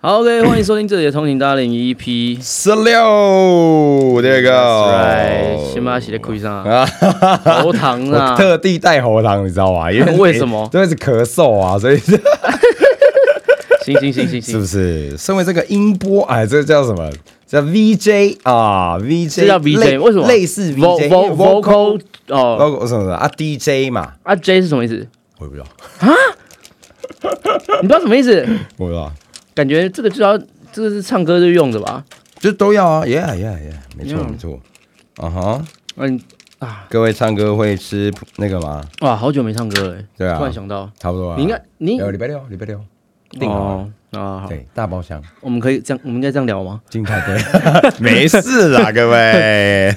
好，OK，欢迎收听这里的通勤大零 EP。十六，这个先把它写在裤上啊，啊，喉糖啊，特地带喉糖，你知道吗？因为 为什么因为是咳嗽啊，所以是 行行行行是不，是？身为这个音波，哎，这叫什么？叫 VJ 啊，VJ 这叫 VJ，为什么？类似 Vo- VJ vo- vocal 哦，vocal 什么的啊？DJ 嘛，啊 J 是什么意思？我也不知道。啊，你不知道什么意思？我不知道，感觉这个就要这个是唱歌就用的吧？就都要啊，Yeah Yeah Yeah，没错没错，啊哈，嗯啊，各位唱歌会吃那个吗？哇，好久没唱歌了，对啊。突然想到，差不多啊，你应该你有礼拜六，礼拜六。定好啊，好，对，大包厢。我们可以这样，我们应该这样聊吗？静态对，没事啦，各位。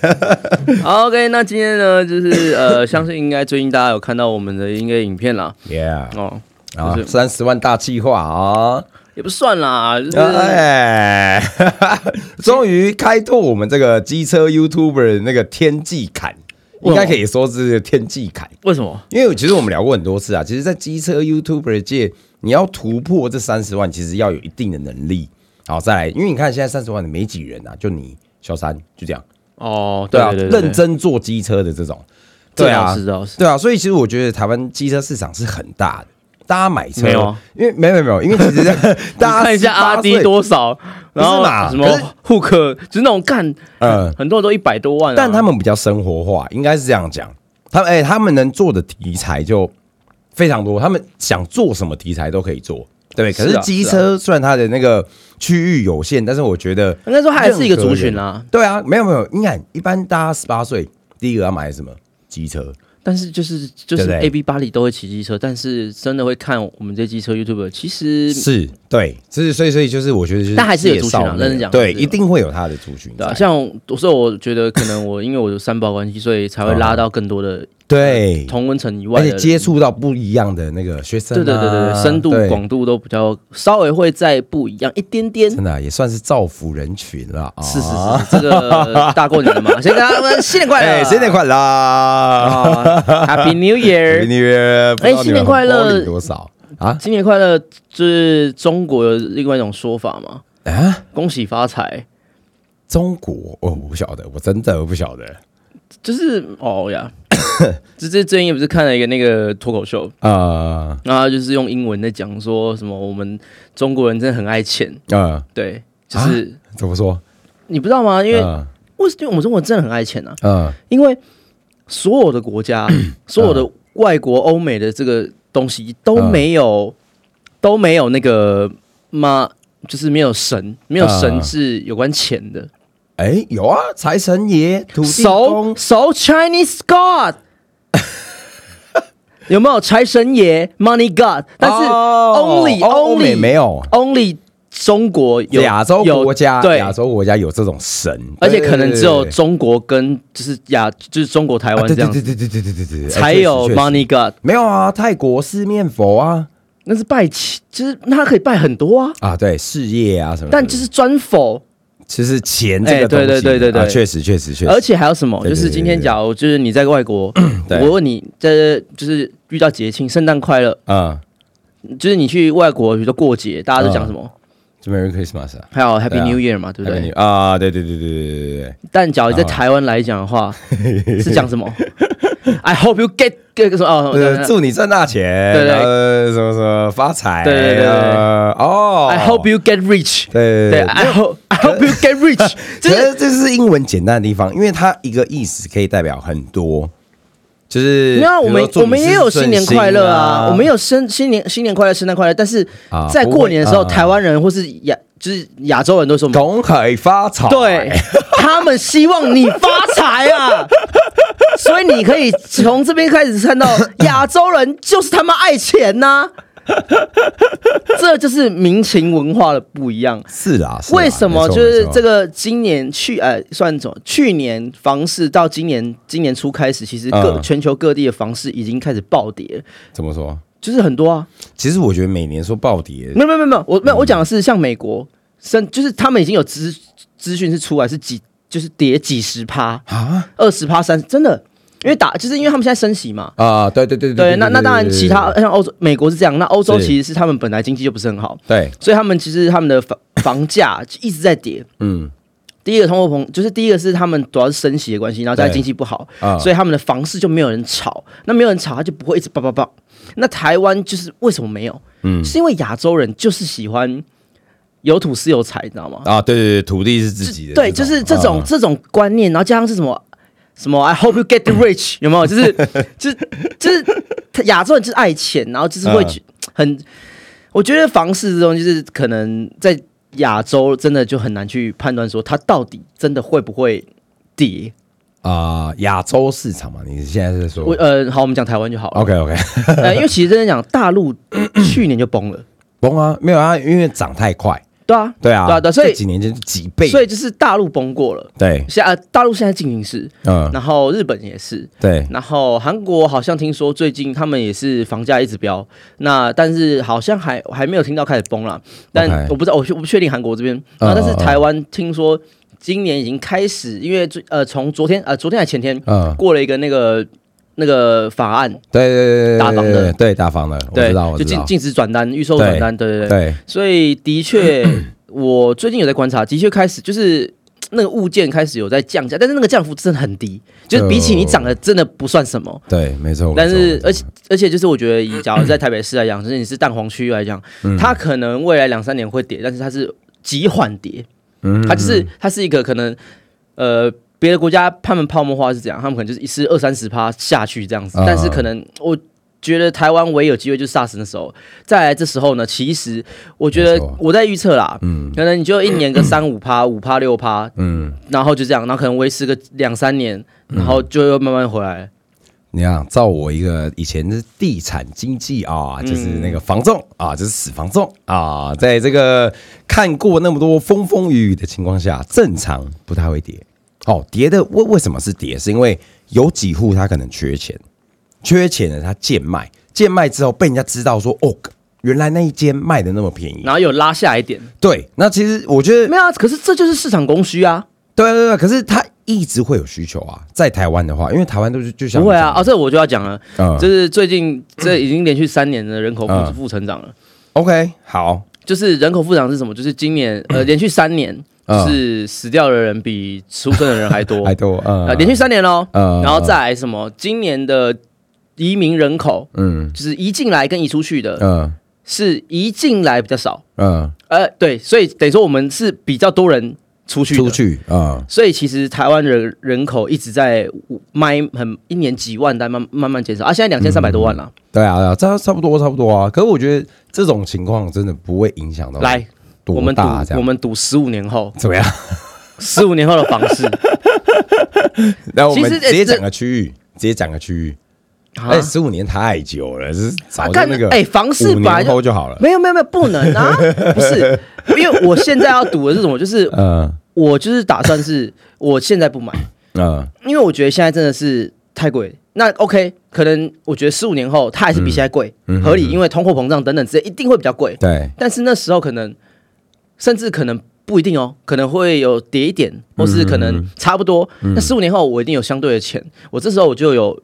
好，OK，那今天呢，就是呃，相信应该最近大家有看到我们的音乐影片啦，Yeah，哦，三十万大计划啊！也不算啦，就是哎，终于开拓我们这个机车 YouTuber 的那个天际坎，应该可以说是天际坎。为什么？因为其实我们聊过很多次啊，其实，在机车 YouTuber 界，你要突破这三十万，其实要有一定的能力。好，再来，因为你看现在三十万的没几人啊，就你小三就这样，哦，对啊，认真做机车的这种，对啊，是这倒是，对啊，所以其实我觉得台湾机车市场是很大的，大家买车没有。啊因为没有没有因为其实 大家看一下阿18 D，多少，然后嘛？什么户克，就是那种干，嗯，很多人都一百多万啊，但他们比较生活化，应该是这样讲。他们哎、他们能做的题材就非常多，他们想做什么题材都可以做，对对？可是机车虽然它的那个区域有限，但是我觉得应该说还是一个族群啊，对啊，没有没有，你看一般大家十八岁第一个要买什么？机车？但是就是就是 A B 巴黎都会骑机车，但是真的会看我们这机车 YouTube，其实是对，就是所以所以就是我觉得就是但还是有族群啊认真讲对，一定会有他的族群像我所以我觉得可能我因为我有三包关系，所以才会 拉到更多的对，同温层以外的而且接触到不一样的那个学生、啊，对对对对对，深度对广度都比较稍微会再不一样一点点。真的啊、也算是造福人群了啊！是是是，这个大过年的嘛，先跟他们新年快乐，哎，新年快乐啊，Happy New Year！！Happy New Year！不知道哎新年快乐多少啊？新年快乐，就是中国有另外一种说法嘛，啊？恭喜发财，中国哦，我不晓得，我真的不晓得就是哦呀，这这最近也不是看了一个那个脱口秀，啊然后就是用英文在讲说什么我们中国人真的很爱钱，啊！对，就是、怎么说？你不知道吗？因为嗯为什么我们中国人真的很爱钱呢啊，嗯因为所有的国家，所有的外国欧美的这个东西都没有、都没有那个妈，就是没有神，没有神是有关钱的。哎，有啊，财神爷、土地公。So Chinese God 有没有财神爷？Money God？但是哦 only、only 没有。only 中国有亚洲有国家，对。亚洲国家有这种神，而且可能只有中国跟就是亚就是中国台湾对这样子。对对对对对对对对，才有 Money God。没有啊，泰国四面佛啊。那是拜钱，就是那他可以拜很多啊，啊，对事业啊什么，但就是专否，其实钱这个东西，对对对对。对确实确实确实，而且还有什么？就是今天假如就是你在外国，我问你，这就是遇到节庆，圣诞快乐，啊，就是你去外国，比如说过节，大家都讲什么？就 Merry Christmas 啊，还有 Happy New Year 嘛，对不对？啊，对对对对对对对对，但假如在啊。台湾来讲的话，是讲什么？I hope you get get 什么？哦呃，祝你赚大钱，对对。什么什么发财，对对对哦。I hope you get rich。对对。对，I hope Hope you get rich。就其是实这是英文简单的地方，因为它一个意思可以代表很多，就是没有啊，我们我们也有新年快乐啊，我们有有生新年新年快乐、圣诞快乐，但是啊在过年的时候，啊。台湾人或是亚就是亚洲人都说，恭喜发财，对他们希望你发财啊，所以你可以从这边开始看到 亚洲人就是他妈爱钱呐、这就是民情文化的不一样。是啦，是啦为什么就是这个今年去呃算什么？去年房市到今年今年初开始，其实各、嗯全球各地的房市已经开始暴跌，怎么说？就是很多啊。其实我觉得每年说暴跌，没有没有没有，我没有我讲的是像美国，生就是他们已经有资资讯是出来是几，就是跌几十趴、啊二十趴、三，真的，因为打就是因为他们现在升息嘛。啊，对对对对，那那当然，其他像欧洲、美国是这样，那欧洲其实是他们本来经济就不是很好，对，所以他们其实他们的房 房价一直在跌。嗯第一个通货膨，就是第一个是他们主要是升息的关系，然后再经济不好，啊，所以他们的房市就没有人炒，那没有人炒，他就不会一直爆爆爆。那台湾就是为什么没有？嗯是因为亚洲人就是喜欢有土是有财，你知道吗？啊，对对对，土地是自己的，对，就是这种、啊这种观念，然后加上是什么什么 I hope you get rich，有没有？就是就是就是他亚洲人就是爱钱，然后就是会很，我觉得房市这种就是可能在亚洲真的就很难去判断说它到底真的会不会跌。啊，亚洲市场嘛，你现在是说我呃，好，我们讲台湾就好了。OK OK，呃，因为其实真的讲，大陆去年就崩了，崩啊，没有啊，因为涨太快，对啊，对啊，对啊对啊所以这几年间就几倍，所以就是大陆崩过了。对，现在、呃、大陆现在进行式，嗯，然后日本也是，对，然后韩国好像听说最近他们也是房价一直飙，那但是好像还还没有听到开始崩了，但我不知道，我我不确定韩国这边，嗯啊，但是台湾听说今年已经开始，因为最呃从昨天呃昨天还前天嗯，过了一个那个那个法案，对对对对，打房的对对打房的，我对知道，，我知道，就禁禁止转单、预售转单，对对对，对，所以的确，我最近有在观察，的确开始就是那个物件开始有在降价，但是那个降幅真的很低，就是比起你涨的真的不算什么。对，没错，但是而且而且就是我觉得，以假如在台北市来讲，就是你是蛋黄区域来讲，嗯它可能未来两三年会跌，但是它是极缓跌，嗯它就是它是一个可能呃。别的国家他们泡沫化是这样，他们可能就是一次二三十趴下去这样子，啊。但是可能我觉得台湾唯一有机会就是 SARS 那时候，再来这时候呢，其实我觉得我在预测啦，嗯。可能你就一年个三五趴、五趴、六趴，嗯，然后就这样，然后可能维持个两三年，然后就又慢慢回来。你看，照我一个以前是地产经济啊，就是那个房仲啊，就是死房仲啊，在这个看过那么多风风雨雨的情况下，正常不太会跌。哦，跌的为为什么是跌？是因为有几户他可能缺钱，缺钱了他贱卖，贱卖之后被人家知道说，哦，原来那一间卖的那么便宜。然后有拉下一点，对，那其实我觉得没有啊？可是这就是市场供需啊，对对对，可是他一直会有需求啊，在台湾的话，因为台湾都是就像不会啊？哦，这我就要讲了，嗯就是最近这已经连续三年的人口负嗯负成长了。，OK，好，就是人口负长是什么？就是今年呃 连续三年，嗯就是死掉的人比出生的人还多，还多，啊呃，连续三年喽。嗯然后再来什么？今年的移民人口，嗯就是移进来跟移出去的，嗯是移进来比较少。嗯，呃，对，所以等于说我们是比较多人出去出。去，啊所以其实台湾人人口一直在卖很一年几万，但慢慢慢减少啊，现在两千三百多万了。对啊，对啊，这差不多差不多啊。可是我觉得这种情况真的不会影响到来，多我们赌大这样我们赌十五年后，怎么样？十五年后的房市 然后我们直接讲个区域，直接讲个区域。啊哎，十五年太久了，是早就那个哎房市五本来就年后就好了。没有没有没有不能啊，不是，因为我现在要赌的是什么？就是嗯我就是打算是 我现在不买，嗯因为我觉得现在真的是太贵。那 OK，可能我觉得十五年后它还是比现在贵，嗯合理，因为通货膨胀等等之类一定会比较贵。对，但是那时候可能甚至可能不一定哦，可能会有跌一点，或是可能差不多。那十五年后我一定有相对的钱，我这时候我就有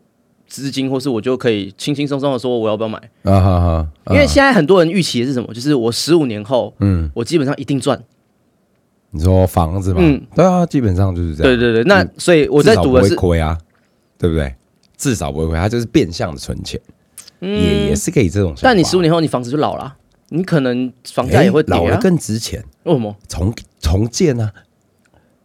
资金，或是我就可以轻轻松松的说我要不要买。啊哈哈，因为现在很多人预期的是什么？就是我十五年后，嗯，我基本上一定赚。你说房子嘛，嗯对啊，基本上就是这样。对对对，那嗯所以我在赌的是，亏啊，对不对？至少不会亏，它就是变相的存钱，也也是可以这种但你十五年后你房子就老了，你可能房价也会跌老了更值钱，为什么？重重建啊，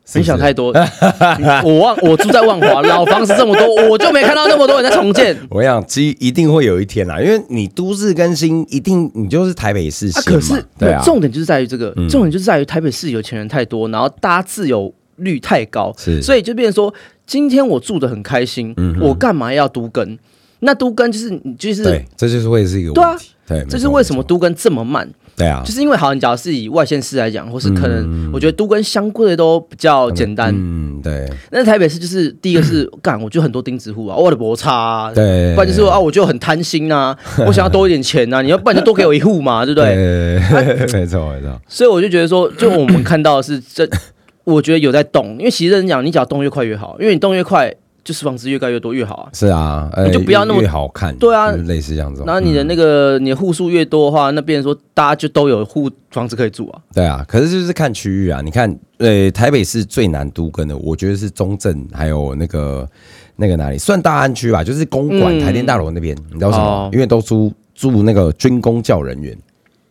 是是？你想太多。我望我住在万华，老房子这么多，我就没看到那么多人在重建。我想，其实一定会有一天啦，因为你都市更新，一定你就是台北市啊，可是对啊，重点就是在于这个，嗯。重点就是在于台北市有钱人太多，然后大家自由率太高，是。所以就变成说，今天我住的很开心，嗯我干嘛要都更？那都更就是你就是对，这就是会是一个对啊问题，对，这是为什么都跟这么慢？对啊就，是因为好，你假如是以外县市来讲，或是可能我觉得都跟相对都比较简单。嗯，对那台北市就是第一个是干，我就很多钉子户啊，我的摩擦啊，对，不然就是说啊，我就很贪心啊，我想要多一点钱啊，你要不然就多给我一户嘛，对不对？对，没错没错，所以我就觉得说，就我们看到的是这，我觉得有在动，因为其实认真讲，你只要动越快越好，因为你动越快，就是房子越盖越多越好啊。是啊，呃你就不要那么越越好看，对啊类似这样子。然后你的那个你的户数越多的话，那变成说大家就都有户房子可以住啊。对啊，可是就是看区域啊。你看，呃，台北市最难都跟的，我觉得是中正，还有那个那个哪里，算大安区吧，就是公馆、嗯台电大楼那边。你知道为什么？哦因为都租住那个军工教人员，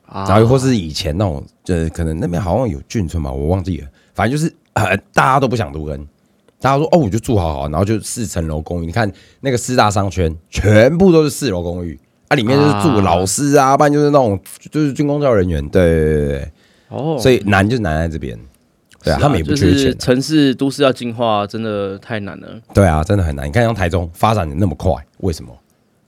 啊然后或是以前那种，呃，可能那边好像有眷村吧，我忘记了。反正就是呃，大家都不想都跟。大家说哦，我就住好好，然后就四层楼公寓。你看那个四大商圈，全部都是四楼公寓，啊，里面就是住啊老师啊，不然就是那种就是军工教人员。对对对对。哦，所以难就难在这边，对啊，是他们也不缺就是钱，城市都市要进化，真的太难了。对啊，真的很难。你看像台中发展的那么快，为什么？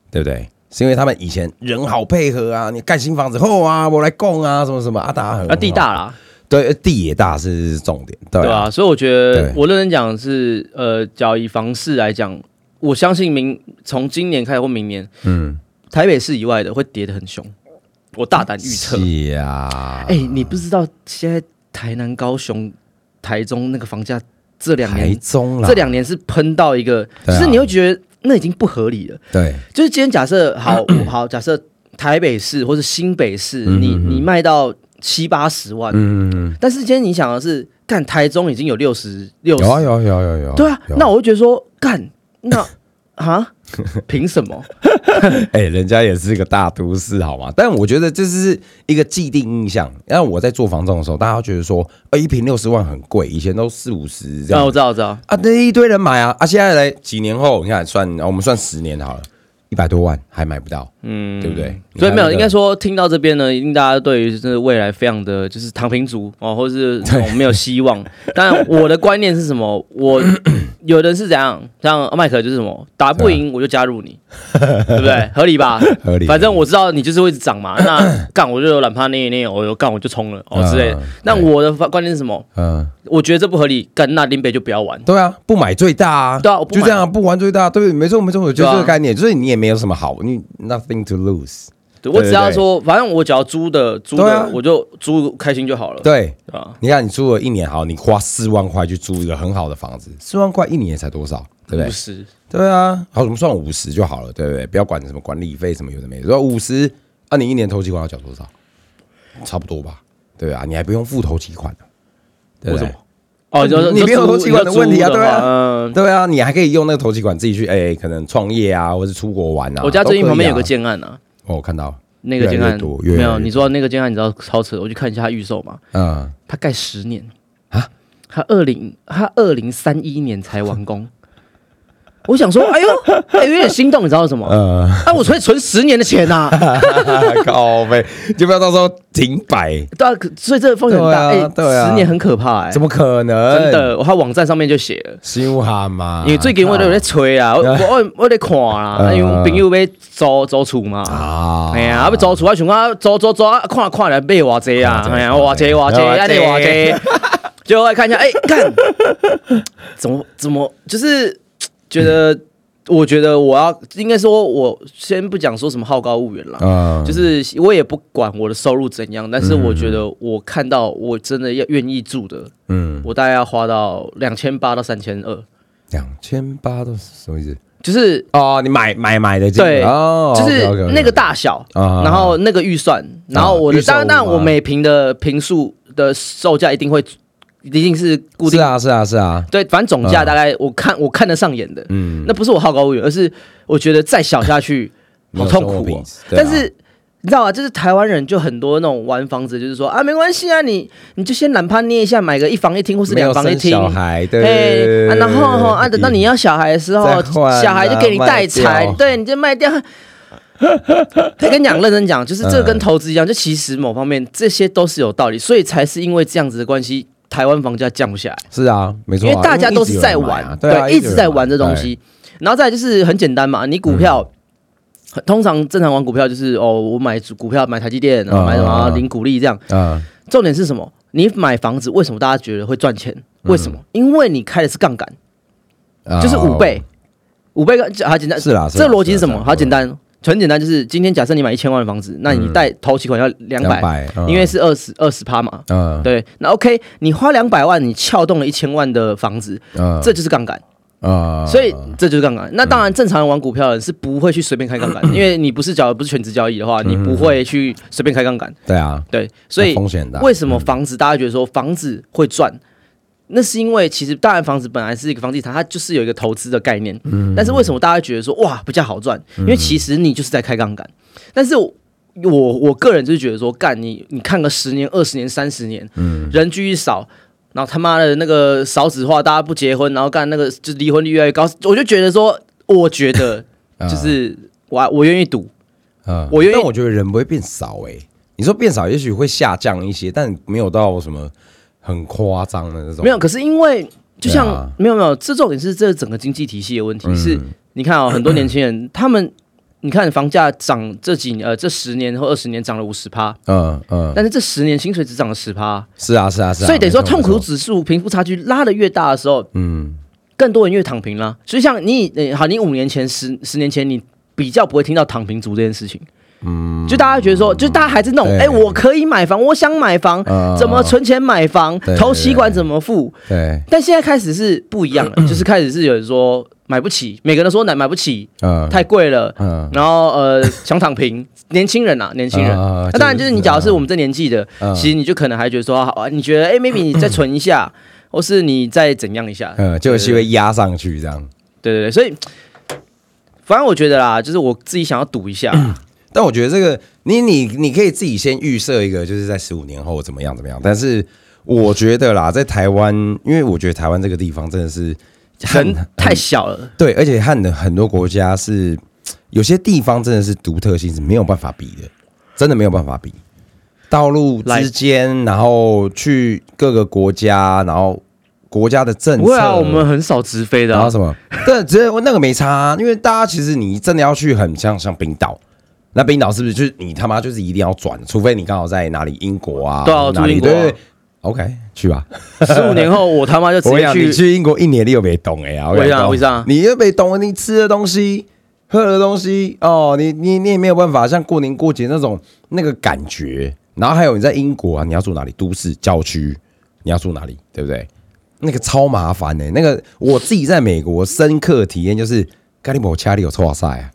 对不对？是因为他们以前人好配合啊，你盖新房子后啊，我来供啊，什么什么啊，大家很啊，地大啦，对，地也大是重点，对啊，对啊，所以我觉得我认真讲是，呃，假如以房市来讲，我相信明从今年开始或明年，嗯，台北市以外的会跌得很凶，我大胆预测。是啊，哎、你不知道现在台南、高雄、台中那个房价这两台年中啦，这两年是喷到一个，对啊。就是你会觉得那已经不合理了。对。就是今天假设好好假设台北市或是新北市，你你卖到七八十万，嗯，但是今天你想的是，干台中已经有六十六十有，啊有啊有啊有啊有啊，对啊，那我就觉得说，干那啊，凭什么？哎、人家也是一个大都市，好吗？但我觉得这是一个既定印象。然后我在做房仲的时候，大家都觉得说，呃，一平六十万很贵，以前都四五十这啊，样我知道，我知道，啊，那一堆人买啊啊！现在来几年后，你看算啊我们算十年好了，一百多万还买不到，嗯，对不对？所以没有，应该说听到这边呢，一定大家对于这个未来非常的就是躺平族哦，或者是没有希望。但我的观念是什么？我 有人是怎样，像麦克就是什么，打不赢我就加入你，对不对？合理吧？合理。反正我知道你就是会一直涨嘛，那 干我就有懒趴捏一捏，我有干我就冲了哦之类的嗯。那我的观念是什么？嗯，我觉得这不合理，干那林北就不要玩。对啊，不买最大啊，对啊就这样啊，不玩最大，对，没错没错，我觉得对啊这个概念就是你也没有什么好，你 nothing to lose，对我只要说，反正我只要租的租的，我就租开心就好了，对。啊？你看，你租了一年好，你花四万块去租一个很好的房子，四万块一年才多少，对不对？五十，对啊，好，我们算五十就好了，对不对？不要管什么管理费什么有的没的，说五十，那，你一年头期款要缴多少？差不多吧，对啊，你还不用付头期款呢，对不对？为什么？哦，就是你没有租头期款的问题啊对啊。对啊，你还可以用那个投气管自己去，哎、可能创业啊，或者出国玩啊。我家最近旁边有个，建案啊，哦，我看到，那个建案没有，你说那个建案你知道超扯，我去看一下它预售嘛，嗯，它盖十年。啊，它二零它二零三一年才完工。我想说，哎呦，哎有点心动，你知道什么？呃，啊，我可以存十年的钱呐、靠背，就不要到时候停摆，对啊，可所以这个风险很大，哎、对啊。十年很可怕、哎，怎么可能？真，的？我他网站上面就写了，新哈嘛，因为最近我都有在催啊，我我我在看啦，嗯 因为我朋友要租租厝嘛，啊，哎呀，要租厝，我想讲租租租，啊看看来买偌济啊，看哎呀，偌济偌济，看安尼偌济，就来看一下，哎，看怎么怎么，就是觉得，我觉得我要应该说，我先不讲说什么好高骛远啦。嗯，就是我也不管我的收入怎样，但是我觉得我看到我真的要愿意住的，嗯，我大概要花到两千八到三千二，两千八都是什么意思？就是哦，你买买买的金额。对哦，就是那个大小，啊。然后那个预算，然后我的预售当然当然我每平的平数的售价一定会一定是固定，是啊是啊是啊，对，反正总价嗯大概我看我看得上眼的，嗯，那不是我好高骛远，而是我觉得再小下去 好痛苦哦。啊但是你知道吗？就是台湾人就很多那种玩房子，就是说啊，没关系啊，你你就先懒趴捏一下，买个一房一厅或是两房一厅。小孩，对啊，然后哈啊，等到你要小孩的时候啊，小孩就给你带财对，你就卖掉。他 跟你讲，认真讲，就是这个跟投资一样，就其实某方面这些都是有道理，所以才是因为这样子的关系，台湾房价降不下来。是啊，没错啊，因为大家都是在玩，对啊，一直在玩这东哎西。然后再来就是很简单嘛，你股票。通常正常玩股票就是哦，我买股票买台积电，然后买什么领股利这样。嗯，重点是什么？你买房子为什么大家觉得会赚钱？为什么？因为你开的是杠杆，啊就是五倍，五倍跟好简单。是啦，这个逻辑是什么？好简单，很简单，就是今天假设你买一千万的房子，那你贷头期款要两百，200嗯因为是二十二十趴嘛。嗯，对，那 OK，你花两百万，你撬动了一千万的房子，嗯，这就是杠杆，啊，所以这就是杠杆。那当然，正常人玩股票的人是不会去随便开杠杆，因为你不是交不是全职交易的话，你不会去随便开杠杆。对啊，对，所以那风险很大。为什么房子大家觉得说房子会赚？那是因为其实大然房子本来是一个房地产，它就是有一个投资的概念。嗯但是为什么大家觉得说哇比较好赚？因为其实你就是在开杠杆。但是我我我个人就是觉得说，干你你看个十年、二十年、三十年，嗯人居少，然后他妈的那个少子化，大家不结婚，然后干那个就离婚率越来越高，我就觉得说，我觉得 就是我我愿意赌。啊我愿意但我觉得人不会变少哎、你说变少，也许会下降一些，但没有到什么很夸张的那种。没有，可是因为就像、没有没有，这重点是这整个经济体系的问题。嗯是你看啊、很多年轻人 他们，你看房价涨这几年呃这十年或二十年涨了五十趴，嗯嗯，但是这十年薪水只涨了十趴，是啊是啊是啊，所以等于说痛苦指数、贫富差距拉得越大的时候，嗯更多人越躺平啦。所以像你呃好，你五年前、十十年前，你比较不会听到躺平族这件事情。嗯，就大家觉得说，就大家还是那种，对。哎、我可以买房，我想买房，嗯怎么存钱买房，投息管怎么付？对。但现在开始是不一样了，就是开始是有人说买不起，每个人都说买买不起，嗯太贵了，嗯然后呃想躺平，年轻人啊，年轻人。啊那当然就是你，假如是我们这年纪的，嗯其实你就可能还觉得说，好啊，你觉得哎，maybe 你再存一下，或是你再怎样一下，嗯，就有机会压上去这样。对对对，所以反正我觉得啦，就是我自己想要赌一下，但我觉得这个，你你你可以自己先预设一个，就是在十五年后怎么样怎么样。但是我觉得啦，在台湾，因为我觉得台湾这个地方真的是人很太小了。对，而且和的很多国家是有些地方真的是独特性是没有办法比的，真的没有办法比。道路之间，然后去各个国家，然后国家的政策，不会啊，我们很少直飞的、啊，然后什么？对，只是那个没差、啊，因为大家其实你真的要去很像像冰岛，那冰岛是不是就是你他妈就是一定要转，除非你刚好在哪里英国啊，对啊哪里对，OK 去吧。十五年后我他妈就直接去你去。去英国一年你又没懂哎呀，为啥为啥你又没懂，你吃的东西。喝的东西哦，你你你也没有办法像过年过节那种那个感觉，然后还有你在英国啊，你要住哪里？都市、郊区，你要住哪里？对不对？那个超麻烦的、那个我自己在美国深刻体验就是，咖喱摩恰里有抽赛啊，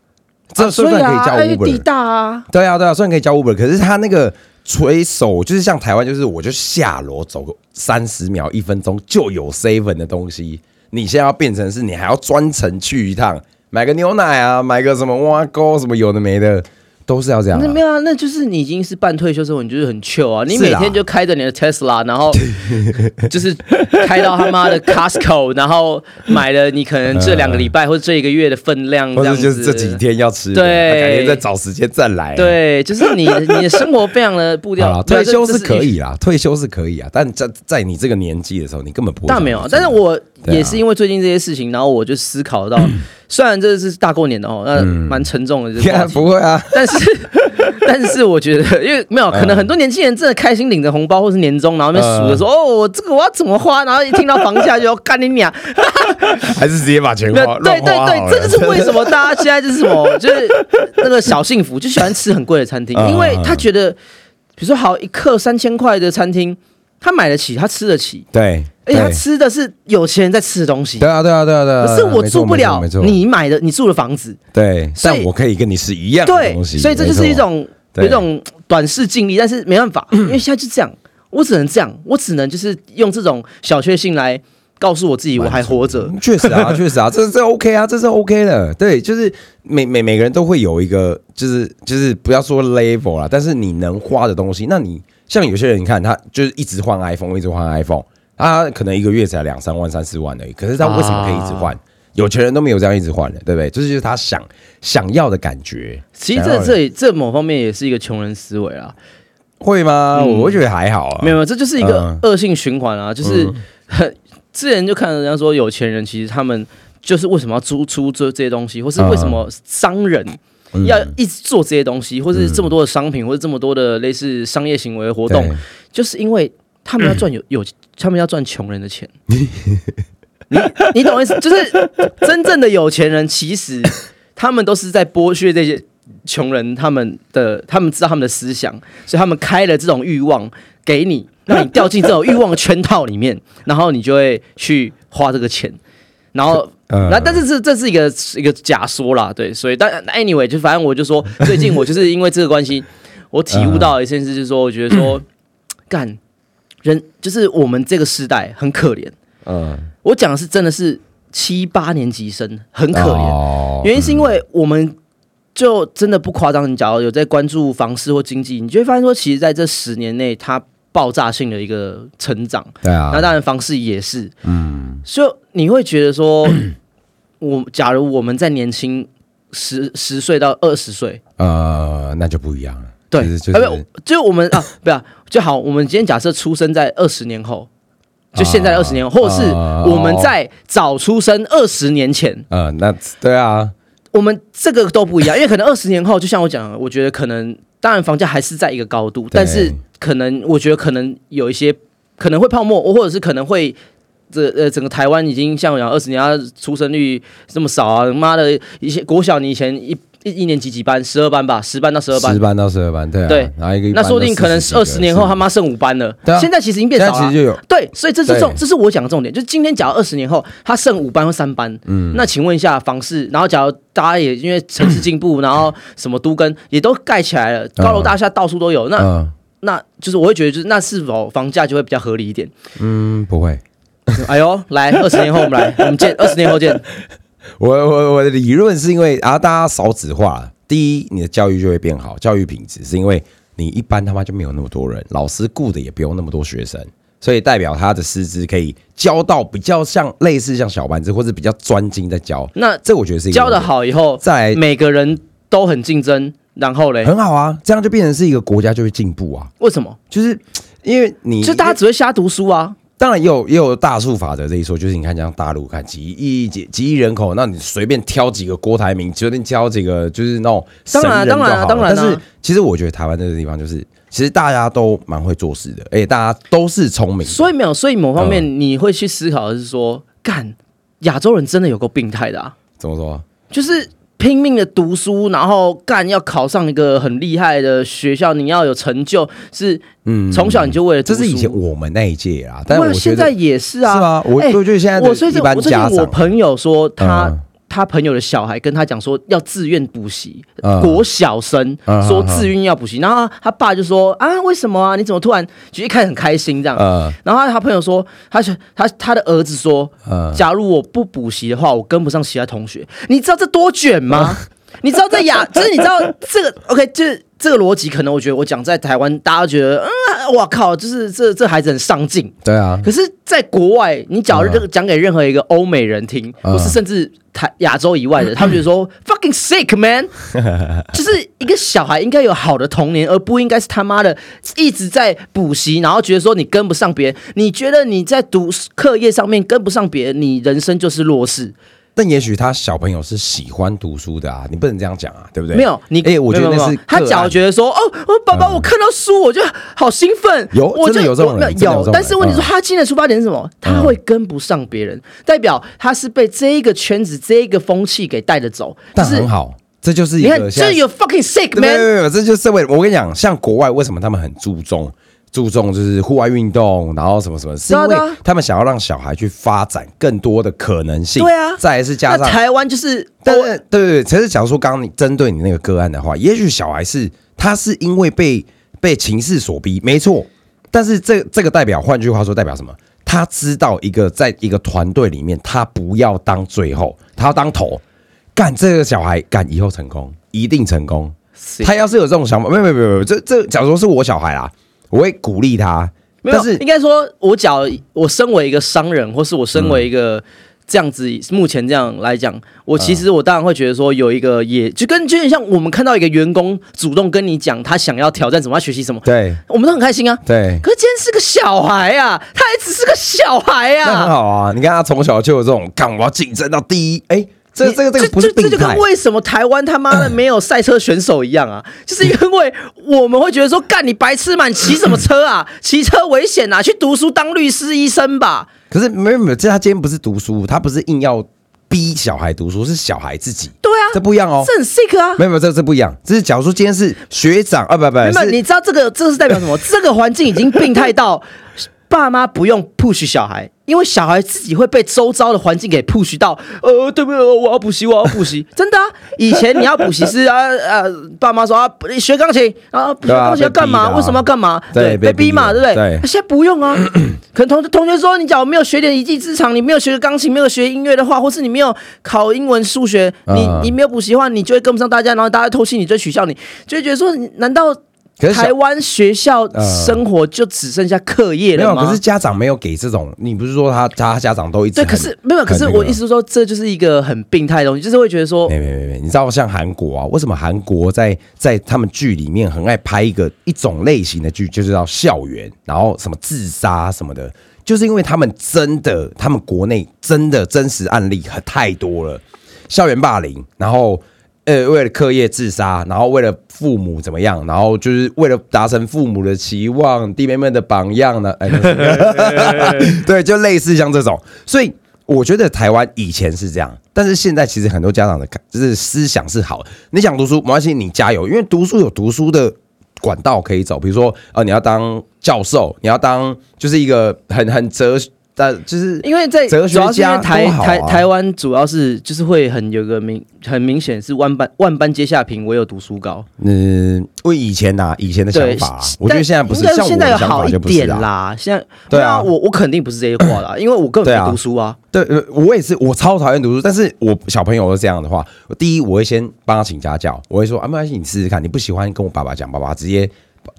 这虽然可以叫啊，哎地 Uber，、大啊，对啊，对啊，虽然可以叫 Uber，可是他那个垂手就是像台湾，就是我就下楼走个三十秒、一分钟就有 seven 的东西，你现在要变成是你还要专程去一趟买个牛奶啊，买个什么挖沟什么有的没的，都是要这样、啊。那没有啊，那就是你已经是半退休生活，你就是很 chill 啊，你每天就开着你的 Tesla，然后 就是开到他妈的 Costco，然后买了你可能这两个礼拜或者这一个月的分量，这或者。就是这几天要吃的，对他改天再找时间再来。对，就是你你的生活非常的步好调，，退休是可以啦，退休是可以啊，但在在你这个年纪的时候，你根本不会。但没有啊，但是我也是因为最近这些事情，然后我就思考到，虽然这是大过年的哦，那蛮沉重的 这个，不会啊，但是 但是我觉得，因为没有可能很多年轻人真的开心领着红包或是年终，然后那边数的说，哦，我这个我要怎么花，然后一听到房价就要干你娘，还是直接把钱那花对对对，这就是为什么大家现在就是什么，就是那个小幸福就喜欢吃很贵的餐厅，嗯。因为他觉得，比如说好一克三千块的餐厅，他买得起，他吃得起，对，而且他吃的是有钱人在吃的东西。对啊，对啊，对啊，对啊。可是我住不了你买的你住的房子，对，但我可以跟你是一样的东，西，所以这就是一种有一种短视尽力，但是没办法，因为现在就这样，我只能这样，我只能就是用这种小确幸来告诉我自己我还活着。确实啊，确实啊，这这 OK 啊，这是 OK 的。对，就是每每每个人都会有一个，就是就是不要说 level 啦，但是你能花的东西，那你像有些人，你看他就是一直换 iPhone，一直换 iPhone，他可能一个月才两三万、三四万而已，可是他为什么可以一直换？有钱人都没有这样一直换的，对不对？这就是他想想要的感觉。其实这这里这某方面也是一个穷人思维啊，会吗？嗯我觉得还好啊。没有，这就是一个嗯恶性循环啊，就是之前就看人家说有钱人其实他们就是为什么要租出这这些东西，或是为什么商人嗯要一直做这些东西，或是这么多的商品，或者这么多的类似商业行为活动，就是因为他们要赚有有，他们要赚穷人的钱。你你懂我意思？就是真正的有钱人，其实他们都是在剥削这些穷人他们的，他们知道他们的思想，所以他们开了这种欲望给你，让你掉进这种欲望的圈套里面，然后你就会去花这个钱，然后。嗯那但是这这是一个一个假说啦，对，所以但 anyway 就反正我就说，最近我就是因为这个关系，我体悟到一件事，就是说，我觉得说，干人就是我们这个时代很可怜，嗯，我讲的是真的是七八年级生很可怜，怜原因是因为我们就真的不夸张，你假如有在关注房市或经济，你就会发现说，其实在这十年内，它爆炸性的一个成长。对啊，那当然，房市也是，嗯，所以你会觉得说，我假如我们在年轻十十岁到二十岁，呃，那就不一样了。对，就是就我们啊，不要就好。我们今天假设出生在二十年后，就现在的二十年后，或者是啊我们在早出生二十年前，呃，那对啊，我们这个都不一样，因为可能二十年后，就像我讲的，我觉得可能当然房价还是在一个高度，但是可能我觉得可能有一些可能会泡沫，或者是可能会。这呃，整个台湾已经像我讲二十年，啊出生率这么少啊！妈的，一些国小你以前一一一年级几班？十二班吧，十班到十二班十。班到十二班，对啊，对然后一个一那班说不定可能到40二十年后他妈剩五班了。对啊现在其实已经变少了其实。就有对，所以这是对重，这是我讲的重点，就是今天假如二十年后他剩五班或三班，嗯，那请问一下房市，然后假如大家也因为城市进步，然后什么都跟也都盖起来了，高楼大厦到处都有，那嗯那就是我会觉得，就是那是否房价就会比较合理一点？嗯，不会。哎呦，来，二十年后我们来，我们见，二十年后见。我我我的理论是因为啊，大家少子化，第一，你的教育就会变好，教育品质是因为你一般他妈就没有那么多人，老师雇的也不用那么多学生，所以代表他的师资可以教到比较像类似像小班制或者比较专精在教。那这我觉得是一个教的好以后，再来每个人都很竞争，然后嘞，很好啊，这样就变成是一个国家就会进步啊，为什么？就是因为你就大家只会瞎读书啊。当然也有也有大数法则这一说，就是你看像大陆看几亿几几亿人口，那你随便挑几个郭台铭，随便挑几个就是那种当然当然啊当然。是其实我觉得台湾这个地方就是，其实大家都蛮会做事的，而且大家都是聪明，所以没有，所以某方面嗯。你会去思考的是说，干亚洲人真的有够病态的啊，怎么说？就是拼命的读书，然后干要考上一个很厉害的学校，你要有成就，是嗯从小你就为了这是以前我们那一届啊，但是我现在也是啊，是吗？我欸我觉得现在的我最近我我朋友说他。嗯他朋友的小孩跟他讲说要自愿补习，嗯国小生嗯说自愿要补习，然后他爸就说啊为什么啊？你怎么突然就一开始很开心这样？呃然后他他朋友说，他他他的儿子说，呃，假如我不补习的话，我跟不上其他同学。你知道这多卷吗？你知道这亚，就是你知道这个 OK，就是这个逻辑，可能我觉得我讲在台湾，大家觉得，嗯，哇靠，就是这这孩子很上进。对啊，可是，在国外，你假如这个讲给任何一个欧美人听，嗯或是甚至台亚洲以外的，他们觉得说 fucking sick man，就是一个小孩应该有好的童年，而不应该是他妈的一直在补习，然后觉得说你跟不上别人，你觉得你在读课业上面跟不上别人，你人生就是弱势。但也许他小朋友是喜欢读书的啊，你不能这样讲啊，对不对？没有你，哎，我觉得那是他假觉得说，哦，哦，爸爸，我看到书，我就好兴奋，有我就真的有这种人有但是问题是，嗯他今天的出发点是什么？他会跟不上别人，代表他是被这一个圈子、这一个风气给带着走，就是但很好，这就是一你看，这有 fucking sick man，没有没有，这就是社会。我跟你讲，像国外为什么他们很注重注重就是户外运动，然后什么什么，是因为他们想要让小孩去发展更多的可能性。对啊再来是加上，台湾就是，但对对对，其实假如说刚刚你针对你那个个案的话，也许小孩是他是因为被被情势所逼，没错。但是这这个代表，换句话说，代表什么？他知道一个在一个团队里面，他不要当最后，他要当头。干这个小孩干以后成功，一定成功。他要是有这种想法，没有没有没有没有，这这假如说是我小孩啦，我会鼓励他。但是应该说，我假如我身为一个商人，或是我身为一个这样子，目前这样来讲，我其实我当然会觉得说，有一个也就跟就有点像我们看到一个员工主动跟你讲他想要挑战什么，他学习什么，对我们都很开心啊。对，可是今天是个小孩啊，他还只是个小孩那很啊。好啊。你看他从小就有这种干，我要竞争到第一。哎，这这个这个不是病态这就跟。为什么台湾他妈的 没有赛车选手一样啊？就是因为我们会觉得说，干你白痴嘛，你骑什么车啊？骑车危险啊，去读书当律师、医生吧。可是没有没有，这他今天不是读书，他不是硬要逼小孩读书，是小孩自己，对啊，这不一样哦。这很 sick 啊。没有没有，这这不一样。这是假如说今天是学长啊，不不没有，是你知道这个这个是代表什么？这个环境已经病态到爸妈不用 push 小孩，因为小孩自己会被周遭的环境给 push 到。呃，对不对？我要补习，我要补习，真的啊！以前你要补习是啊啊，爸妈说啊，你学钢琴啊，学钢琴要干嘛？为什么要干嘛？对被被逼嘛，对不对？对现在不用啊。可能同同学说，你假如没有学点一技之长，你没有学钢琴，没有学音乐的话，或是你没有考英文、数学，你嗯你没有补习的话，你就会跟不上大家，然后大家偷袭你，就会取笑你，就会觉得说，你难道？可是台湾学校呃生活就只剩下课业没有，了？可是家长没有给这种，你不是说他他家长都一直对，可是没有，可是我意思是说，这就是一个很病态的东西，就是会觉得说，没没没没，你知道像韩国啊，为什么韩国在在他们剧里面很爱拍一个一种类型的剧，就是叫校园，然后什么自杀什么的，就是因为他们真的，他们国内真的真实案例很太多了，校园霸凌，然后。呃，为了课业自杀，然后为了父母怎么样，然后就是为了达成父母的期望，弟妹们的榜样呢？哎，对，就类似像这种，所以我觉得台湾以前是这样，但是现在其实很多家长的感就是思想是好的。你想读书没关系，你加油，因为读书有读书的管道可以走，比如说呃，你要当教授，你要当就是一个很很哲，但就是因为在哲学家台台台湾主要是就是会很有个明很明显是万般万般皆下品，唯有读书高。嗯，因为以前呐、以前的想法啊、，我觉得现在不是，像现在有好一。点啦。现在对啊我我肯定不是这些话啦，因为我根本没读书啊。对，呃我也是，我超讨厌读书。但是我小朋友是这样的话，我第一我会先帮他请家教，我会说啊，没关系，你试试看，你不喜欢跟我爸爸讲，爸爸直接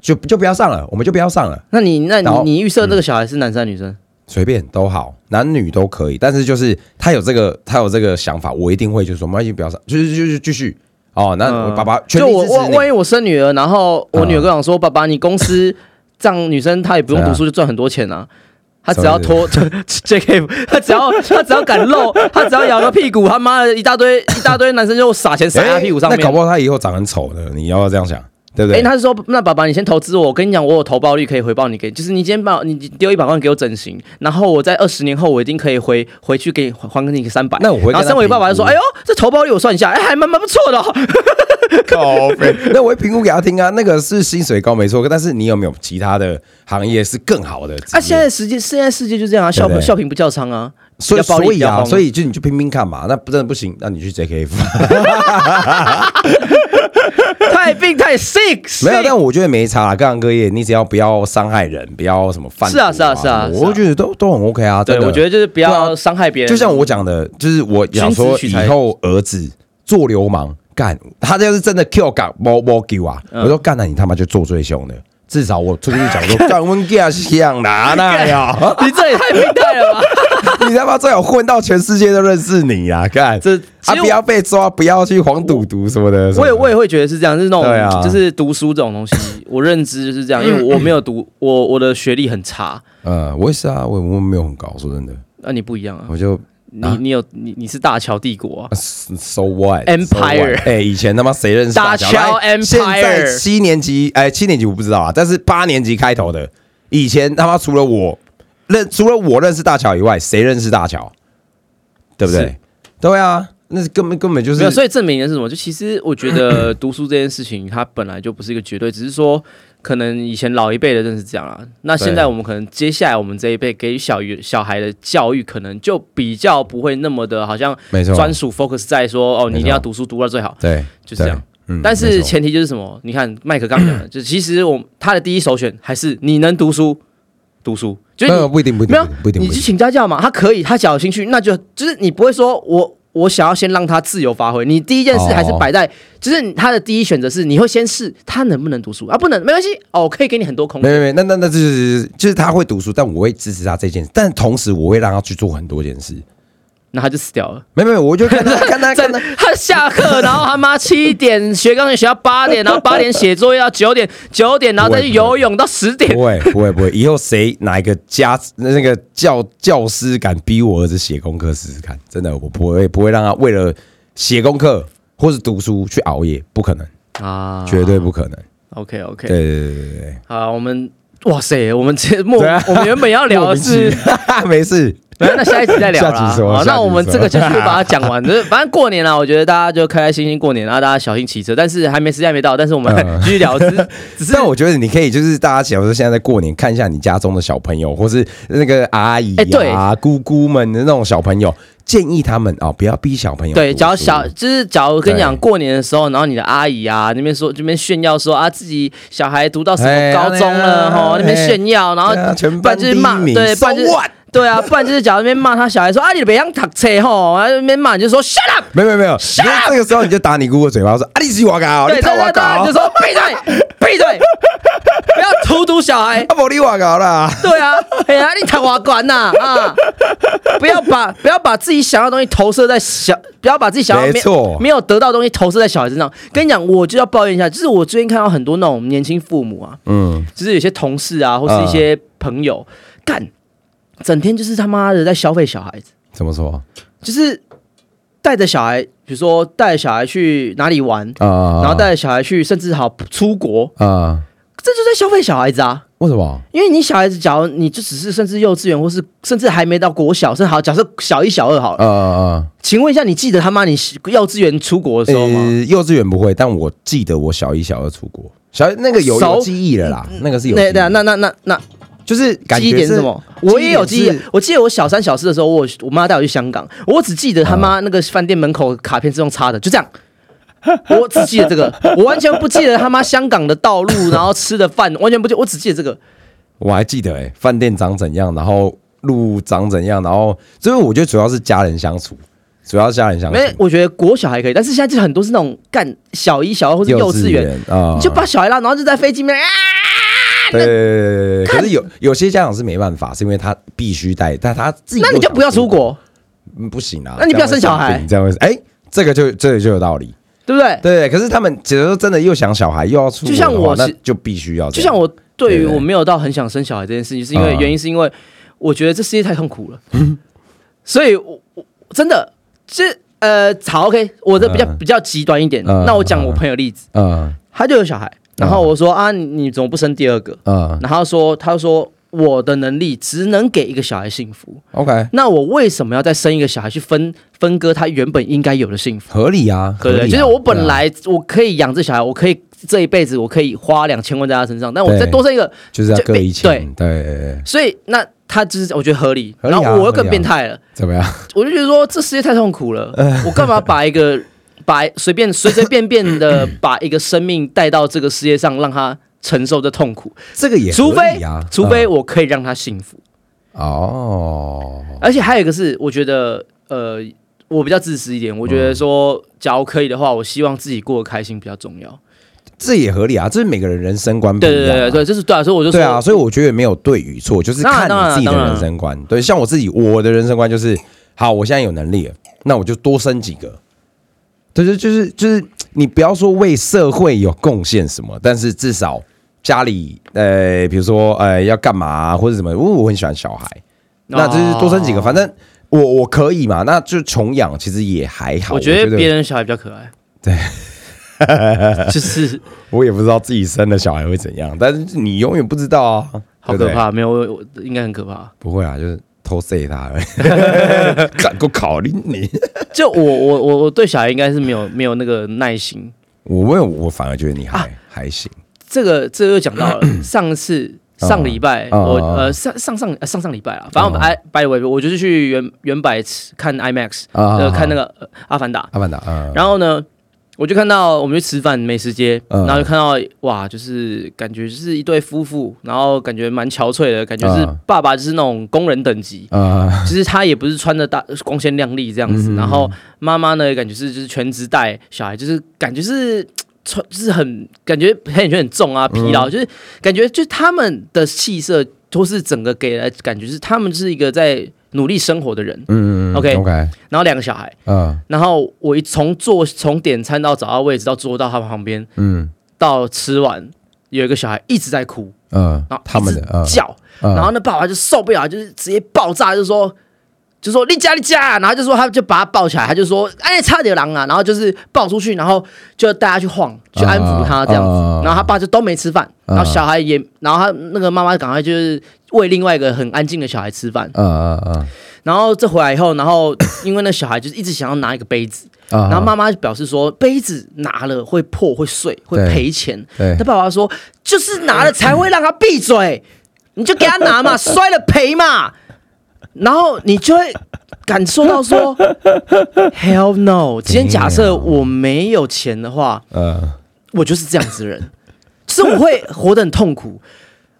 就就不要上了，我们就不要上了，那你那你你预设这个小孩是男生还女生？随便都好，男女都可以。但是就是他有这个他有这个想法，我一定会就是说没关系，不要上，就是就是继续哦。那我爸爸全就我力支持你。我万一我生女儿，然后我女儿跟我讲说：“爸爸，你公司这样女生她也不用读书就赚很多钱啊。”她只要拖 JK，她只要她只要敢露，她只要咬个屁股，他妈的一大堆一大堆男生就撒钱撒在她屁股上面。哎那搞不好他以后长很丑的，你要不要这样想，对不哎、对？他是说，那爸爸，你先投资我。我跟你讲，我有投报率可以回报你给，就是你今天把你你丢一百万给我整形，然后我在二十年后我一定可以回回去给你还还给你个三百。那我会跟他然后身为爸爸就说，哎呦，这投报率我算一下，哎，还蛮蛮不错的、哦。靠 背，那我会评估给他听啊。那个是薪水高没错，但是你有没有其他的行业是更好的？啊，现在世界现在世界就这样啊，笑笑贫不叫娼啊。所以所以啊，所以就你就拼拼看嘛。那不真的不行，那你去 JKF 太病太 sick，没有，但我觉得没差啦，各行各业，你只要不要伤害人，不要什么贩毒是啊是啊是啊是啊我觉得都都很 OK 啊。对，我觉得就是不要啊伤害别人。就像我讲的，就是我想说以后儿子做流氓干，他要是真的 Q 干摸摸 Q 啊，嗯我说干了你他妈就做最凶的。至少我出去讲说，干温家想拿那呀，你这也太病态了吧？你他妈最好混到全世界都认识你啊！看这啊，不要被抓，不要去黄赌毒什么的。我也我也也会觉得是这样，就是那种就是读书这种东西，我认知就是这样，因为我没有读，我我的学历很差，呃，我也是啊，我我没有很高，说真的，那你不一样啊，我就你你有你你是大乔帝国啊，so what Empire So？哎，以前他妈谁认识大乔 Empire 现在七年级，哎，七年级我不知道啊，但是八年级开头的，以前他妈除了我认，除了我认识大乔以外，谁认识大乔？对不对？对啊，那是根本根本就是没有，所以证明的是什么？就其实我觉得 读书这件事情，它本来就不是一个绝对，只是说可能以前老一辈的认识这样啊。那现在我们可能接下来我们这一辈给予小于小孩的教育，可能就比较不会那么的，好像没错，专属 focus 在说哦，你一定要读书读到最好，对，就是这样。嗯但是前提就是什么？你看麦克刚讲的，就其实我他的第一首选还是你能读书，读书，就是不一定不一定没有不一定，你去请家教嘛，他可以，他只要有兴趣，那就就是你不会说我我想要先让他自由发挥，你第一件事还是摆在，就是他的第一选择是你会先试他能不能读书啊，不能没关系哦，我可以给你很多空间。没没没，那那那就是就是他会读书，但我会支持他这件事，但同时我会让他去做很多件事。那他就死掉了。没没，我就看他 看他看他，他下课，然后他妈七点学钢琴学到八点，然后八点写作业到九点，九点然后再去游泳到十点。不。会不会不会，以后谁哪一个家那个教教师敢逼我儿子写功课试试看？真的，我不会不会让他为了写功课或是读书去熬夜，不可能，啊。绝对不可能。OK OK，对对对对对。好，我们哇塞，我们节目啊。我们原本要聊的是 没事，那下一集再聊下啦。集说好那我们这个就就把它讲完。就 是反正过年了，我觉得大家就开开心心过年，然后大家小心骑车。但是还没时间还没到，但是我们嗯 继续聊。只是 只是但我觉得你可以就是大家假如说现在在过年，看一下你家中的小朋友，或是那个阿姨哎对啊、姑姑们的那种小朋友，建议他们哦，不要逼小朋友对，读假如小就是假如跟你讲过年的时候，然后你的阿姨啊那边说这边炫耀说啊自己小孩读到什么哎高中了哎哈，那边炫耀，然后全班就是骂对，不然就是？对啊，不然就是假如那边骂他小孩说啊你别样读册吼，然后那边骂你就说 shut up。没有没有没有，你就这个时候你就打你姑姑嘴巴说啊，你是我搞，对对你看我对对，搞就，说闭嘴闭嘴，不要荼毒小孩。啊不你我搞啦，对啊，哎呀，你太我管呐啊！不要把不要把自己想要的东西投射在小，不要把自己想要没没错有没有得到的东西投射在小孩身上。跟你讲，我就要抱怨一下，就是我最近看到很多那种年轻父母啊，嗯，就是有些同事啊，或是一些朋友，干，整天就是他妈的在消费小孩子，怎么说？就是带着小孩，比如说带着小孩去哪里玩，啊？然后带着小孩去，甚至好出国，啊，这就在消费小孩子啊。为什么？因为你小孩子，假如你就只是甚至幼稚园，或是甚至还没到国小，甚至好，假设小一、小二好了，啊啊请问一下，你记得他妈你幼稚园出国的时候吗？呃，幼稚园不会，但我记得我小一、小二出国，小那个有有记忆了啦，那个是有那那那那就是感记忆觉是点是什么？我也有记忆点，我记得我小三、小四的时候，我我妈带我去香港，我只记得他妈那个饭店门口卡片是用插的，就这样。我只记得这个，我完全不记得他妈香港的道路，然后吃的饭，完全不记，我只记得这个。我还记得哎、饭店长怎样，然后路长怎样，然后所以我觉得主要是家人相处，主要是家人相处没，，我觉得国小还可以，但是现在就很多是那种干小一、小二或者幼稚园，啊你就把小孩拉，然后就在飞机面啊，对，可是有有些家长是没办法，是因为他必须带，但他自己那你就不要出国，嗯不行啊，那你不要生小孩这样会生病这样会哎，这个就这个就有道理，对不对？对，可是他们假如说真的又想小孩又要出国，就像我那就必须要，就像我对于我没有到很想生小孩这件事情，是因为原因是因为我觉得这世界太痛苦了，所以我我真的这呃，好 OK，我的比较比较极端一点，那我讲我朋友例子，嗯他就有小孩，然后我说啊，你你怎么不生第二个？啊然后他说他说我的能力只能给一个小孩幸福，，OK，那我为什么要再生一个小孩去分分割他原本应该有的幸福？合理啊，对不对？合理啊就是我本来我可以养这小孩，我可以这一辈子我可以花两千万在他身上，但我再多生一个，就是要就被各一千，对对对，所以那他就是我觉得合理。合理啊然后我又更变态了，怎么样？我就觉得说这世界太痛苦了，我干嘛把一个把随便随随便便的把一个生命带到这个世界上，让他承受这痛苦？这个也除非啊，除非嗯我可以让他幸福。哦，而且还有一个是，我觉得呃，我比较自私一点，我觉得说，假如可以的话，我希望自己过得开心比较重要。这也合理啊，这是每个人人生观不对一样、啊。对对对，这是对啊，所以我就说，对啊，所以我觉得没有对与错，就是看你自己的人生观。对，像我自己，我的人生观就是，好，我现在有能力了，那我就多生几个。对，就就是就是，你不要说为社会有贡献什么，但是至少家里，呃，比如说，呃，要干嘛、或者什么，因为我很喜欢小孩，那就是多生几个，哦反正我我可以嘛，那就穷养，其实也还好。我觉得别人小孩比较可爱。对，就是 我也不知道自己生的小孩会怎样，但是你永远不知道啊，好可怕，没有，应该很可怕。不会啊，就是偷塞他而已，敢够考虑你。就我我我我对小孩应该是没有没有那个耐心。我问，我反而觉得你还、啊还行。这个这个又讲到了上次 上礼拜嗯我嗯呃上上上呃上上礼拜啊，反正我嗯 I by the way 我就是去原原百看 IMAX 啊呃看那个呃阿凡达，阿凡达，嗯，然后呢，我就看到我们去吃饭美食街，嗯。然后就看到哇，就是感觉就是一对夫妇，然后感觉蛮憔悴的，感觉是嗯。爸爸就是那种工人等级，啊，就是他也不是穿的大光鲜亮丽这样子，嗯。然后妈妈呢感觉是就是全职带小孩，就是感觉是。穿就是很感觉黑眼圈很重啊，疲嗯劳，就是感觉就是他们的气色，都是整个给人感觉是他们是一个在努力生活的人。嗯嗯 OK OK，然后两个小孩，嗯。然后我一从坐从点餐到找到位置到坐到他们旁边，嗯。到吃完，有一个小孩一直在哭，嗯然后，他们的叫，嗯。然后那爸爸就受不了，就是直接爆炸，就说。就说你家你家，然后就说他就把他抱起来，他就说哎差点狼啊，然后就是抱出去，然后就带他去晃，去安抚他这样。子，然后他爸就都没吃饭，然后小孩也，然后他那个妈妈赶快就是喂另外一个很安静的小孩吃饭，啊啊啊。然后这回来以后，然后因为那小孩就是一直想要拿一个杯子，啊然后妈妈就表示说杯子拿了会破会碎会对赔钱。对。他爸爸说就是拿了才会让他闭嘴，你就给他拿嘛，摔了赔嘛。然后你就会感受到说，Hell no！今天假设我没有钱的话，呃，我就是这样子的人，就是我会活得很痛苦，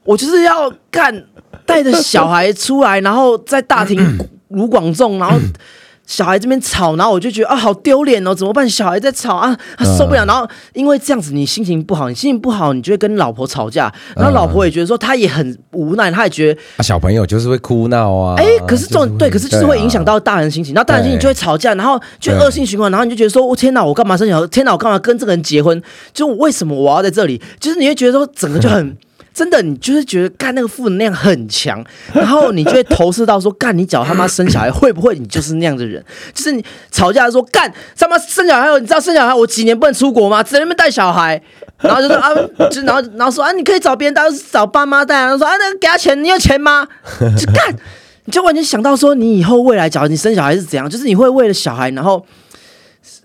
我就是要干带着小孩出来，然后在大庭 如广众，然后小孩这边吵，然后我就觉得啊好丢脸哦，怎么办？小孩在吵啊，他受不了。然后因为这样子，你心情不好，你心情不好，你就会跟老婆吵架，然后老婆也觉得说她也很无奈，她也觉得啊小朋友就是会哭闹啊。哎、可是这种对，可是就是会影响到大人心情，然后大人心情就会吵架，然后就恶性循环，然后你就觉得说，我、天哪，我干嘛生小孩？天哪，我干嘛跟这个人结婚？就为什么我要在这里？就是你会觉得说，整个就很。真的，你就是觉得干那个负能量很强，然后你就会投射到说，干你脚他妈生小孩会不会你就是那样的人？就是你吵架的时候，干他妈生小孩，你知道生小孩我几年不能出国吗？只能在那边带小孩，然后就说啊，就然后然后说啊，你可以找别人带，找爸妈带啊。说啊，那给他钱，你有钱吗？就干。你就完全想到说，你以后未来，假如你生小孩是怎样，就是你会为了小孩，然后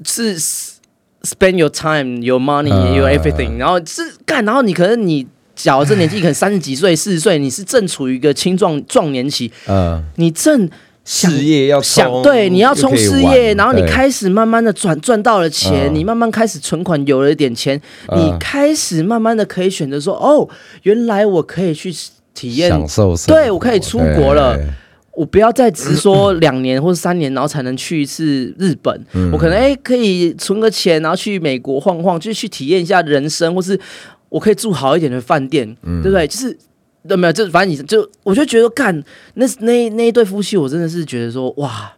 是 spend your time, your money, 嗯 your everything，、然后是干，然后你可能你假如这年纪可能三十几岁、四十岁，你是正处于一个青壮壮年期，嗯，你正想事业要想对，你要冲事业，然后你对开始慢慢的赚赚到了钱，嗯。你慢慢开始存款有了一点钱，嗯。你开始慢慢的可以选择说，哦，原来我可以去体验享受对我可以出国了我不要再只是说两年或者三年，然后才能去一次日本。我可能哎、可以存个钱，然后去美国晃晃，就去体验一下人生，或是我可以住好一点的饭店，对不对？就是。对，没有，就反正你就，我就觉得干那那那一对夫妻，我真的是觉得说，哇，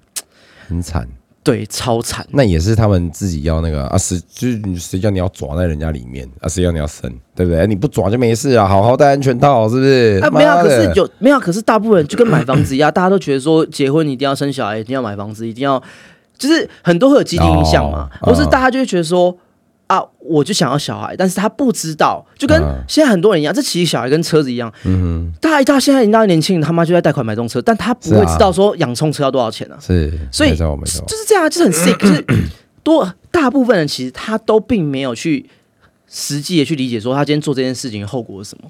很惨。对，超惨。那也是他们自己要那个啊，谁就是你谁叫你要抓在人家里面啊？谁叫你要生，对不对？你不抓就没事啊，好好戴安全套，是不是？啊，没有啊，可是有没有啊？可是大部分人就跟买房子一样，大家都觉得说结婚一定要生小孩，一定要买房子，一定要，就是很多会有积极影响嘛，哦或是大家就会觉得说啊，我就想要小孩，但是他不知道，就跟嗯。现在很多人一样，这其实小孩跟车子一样，嗯大一到现在一到年轻人他妈就在贷款买这种车，但他不会知道说养冲车要多少钱啊，哼，是，所以就是这样，就是很 sick，就是 多大部分人其实他都并没有去实际的去理解说他今天做这件事情的后果是什么。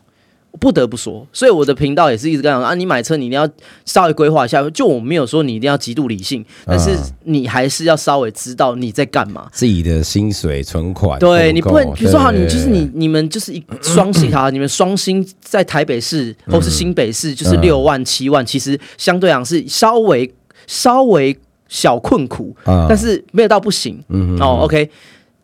我不得不说，所以我的频道也是一直跟他讲啊，你买车你一定要稍微规划一下。就我没有说你一定要极度理性，但是你还是要稍微知道你在干嘛。自己的薪水存款，对你不能，比如说好，你就是你你们就是一双薪哈，你们双薪在台北市或是新北市就是嗯六万七万，其实相对来讲是稍微稍微小困苦，啊但是没有到不行。嗯哦，OK，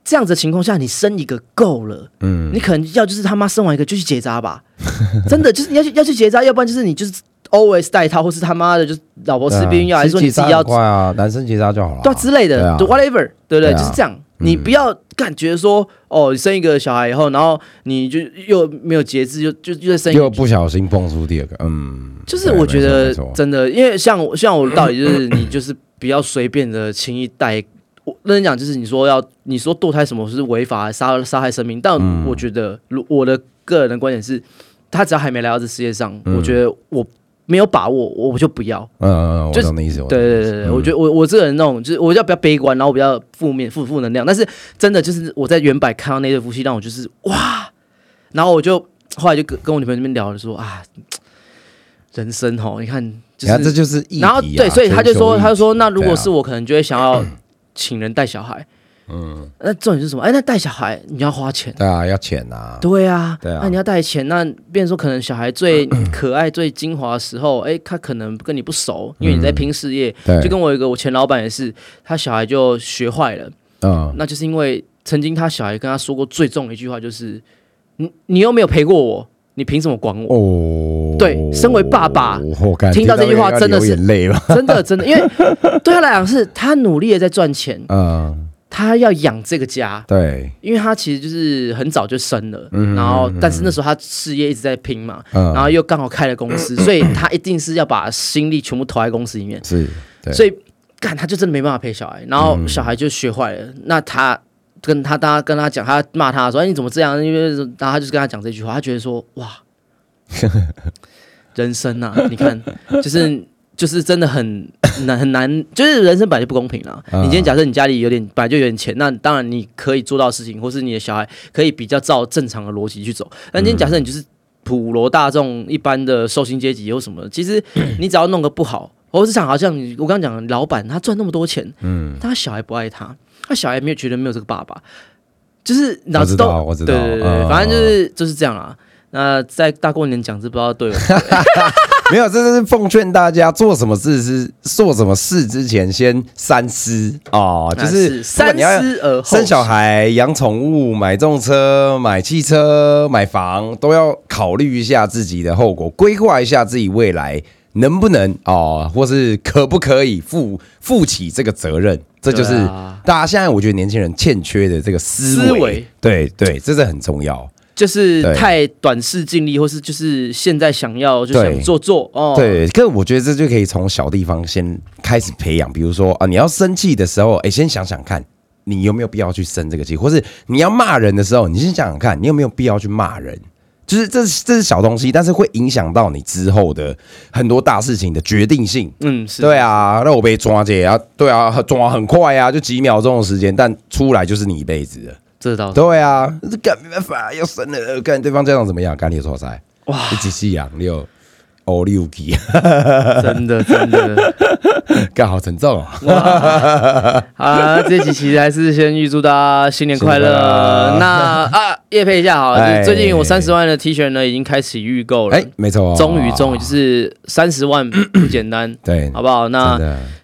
这样子的情况下，你生一个够了，嗯。你可能要就是他妈生完一个就去结扎吧，真的就是你要去要去结扎，要不然就是你就是 always 带套，或是他妈的就是老婆吃避孕药，还是说你自己要快啊，男生结扎就好了，对啊之类的，whatever，对不对？就是这样。你不要感觉说，哦，你生一个小孩以后，然后你就又没有节制，就就就再生又，不小心蹦出第二个，嗯，就是我觉得真的，因为像我像我的道理就是，你就是不要随便的轻易带。我认真讲，就是你说要你说堕胎什么是违法杀杀害生命，但嗯。我觉得，如我的个人的观点是，他只要还没来到这世界上，嗯。我觉得我没有把握，我就不要。嗯嗯嗯，我就是懂你意思，对对对对，我觉得我我这个人那种就是我要比较悲观，然后比较负面负负能量，但是真的就是我在原版看到那对夫妻，让我就是哇，然后我就后来就跟跟我女朋友那边聊了说啊，人生吼，你看就你看这，就是然后对，所以他就说他就说，那如果是我，可能就会想要 请人带小孩，嗯，那重点是什么？哎，那带小孩你要花钱。对啊，要钱啊，对啊，对啊。那你要带钱，那变成说可能小孩最 可爱、最精华的时候，哎，他可能跟你不熟，因为你在拼事业，对，就跟我有一个我前老板也是，他小孩就学坏了，嗯。那就是因为曾经他小孩跟他说过最重的一句话就是，你你又没有陪过我，你凭什么管我？哦，对身为爸爸听到这句话真的是累了，真的 真的，因为 对他来讲是他努力的在赚钱，嗯，他要养这个家，对，因为他其实就是很早就生了，嗯然后但是那时候他事业一直在拼嘛，嗯，然后又刚好开了公司，所以他一定是要把心力全部投在公司里面。是，对，所以干他就真的没办法陪小孩，然后小孩就学坏了。那他跟他大家跟他讲，他骂他说：“哎，你怎么这样？”因为然后他就是跟他讲这句话，他觉得说：“哇，人生啊，你看，就是就是真的很难很难，就是人生本来就不公平啦。嗯你今天假设你家里有点本来就有点钱，那当然你可以做到事情，或是你的小孩可以比较照正常的逻辑去走。但今天假设你就是普罗大众一般的受薪阶级或什么，其实 你只要弄个不好，我是想好像我刚刚讲的老板他赚那么多钱，嗯，他小孩不爱他，他小孩没有觉得没有这个爸爸，就是脑子都道我知道对对对，嗯反正就是就是这样啊。那在大过年讲这不知道对不 没有，这是奉劝大家做什么事是做什么事之前先三思哦，就是你要思而后生小孩、养宠物、买重车、买汽车、买房，都要考虑一下自己的后果，规划一下自己未来能不能哦，或是可不可以负负起这个责任。这就是大家现在我觉得年轻人欠缺的这个思维，思维对对，这是很重要。就是太短视尽力，或是就是现在想要就想做做哦。对，可我觉得这就可以从小地方先开始培养，比如说啊，你要生气的时候，哎，先想想看，你有没有必要去生这个气，或是你要骂人的时候，你先想想看，你有没有必要去骂人。就是这是这是小东西，但是会影响到你之后的很多大事情的决定性。嗯，是对啊，那我被抓姐啊，对啊，抓很快啊，就几秒钟的时间，但出来就是你一辈子的。这倒是对啊，这干没办法，要生了，看对方家长怎么样？干你错噻，哇，你几细养六哦六级真的真的。干 好沉重啊！好啦，这期其实还是先预祝大家新年快乐乐。那啊，夜配一下好了，最近我三十万的 T 恤呢已经开始预购了哎，，没错，终于终于就是三十万不简单，对，好不好？那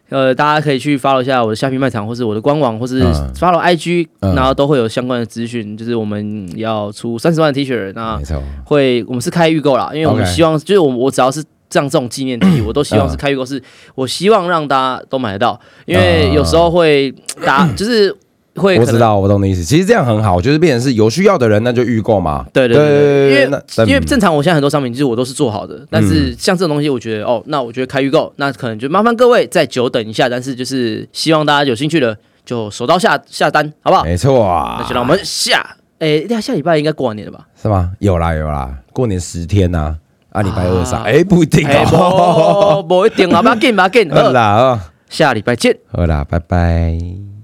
呃，大家可以去 follow 一下我的虾皮卖场，或是我的官网，或是嗯。follow IG，、嗯。然后都会有相关的资讯。就是我们要出三十万的 T 恤，那会我们是开预购啦，因为我们希望就是我我只要是这样这种纪念 T，我都希望是嗯开预购，是我希望让大家都买得到，因为有时候会打 就是会我知。道，我懂你意思。其实这样很好，就是变成是有需要的人，那就预购嘛。对对对对，因那为因为正常我现在很多商品其实我都是做好的，但是像这种东西，我觉得哦，那我觉得开预购，那可能就麻烦各位再久等一下，但是就是希望大家有兴趣的就手刀下下单，好不好？没错啊，那就让我们下，哎，下下礼拜应该过完年了吧？是吗？有啦有啦，过年十天呐，啊，礼拜二上，啊哎，不一定哎，哦。不不一定啊，不要紧不要紧，好好啦，哦下礼拜见。好啦，拜拜。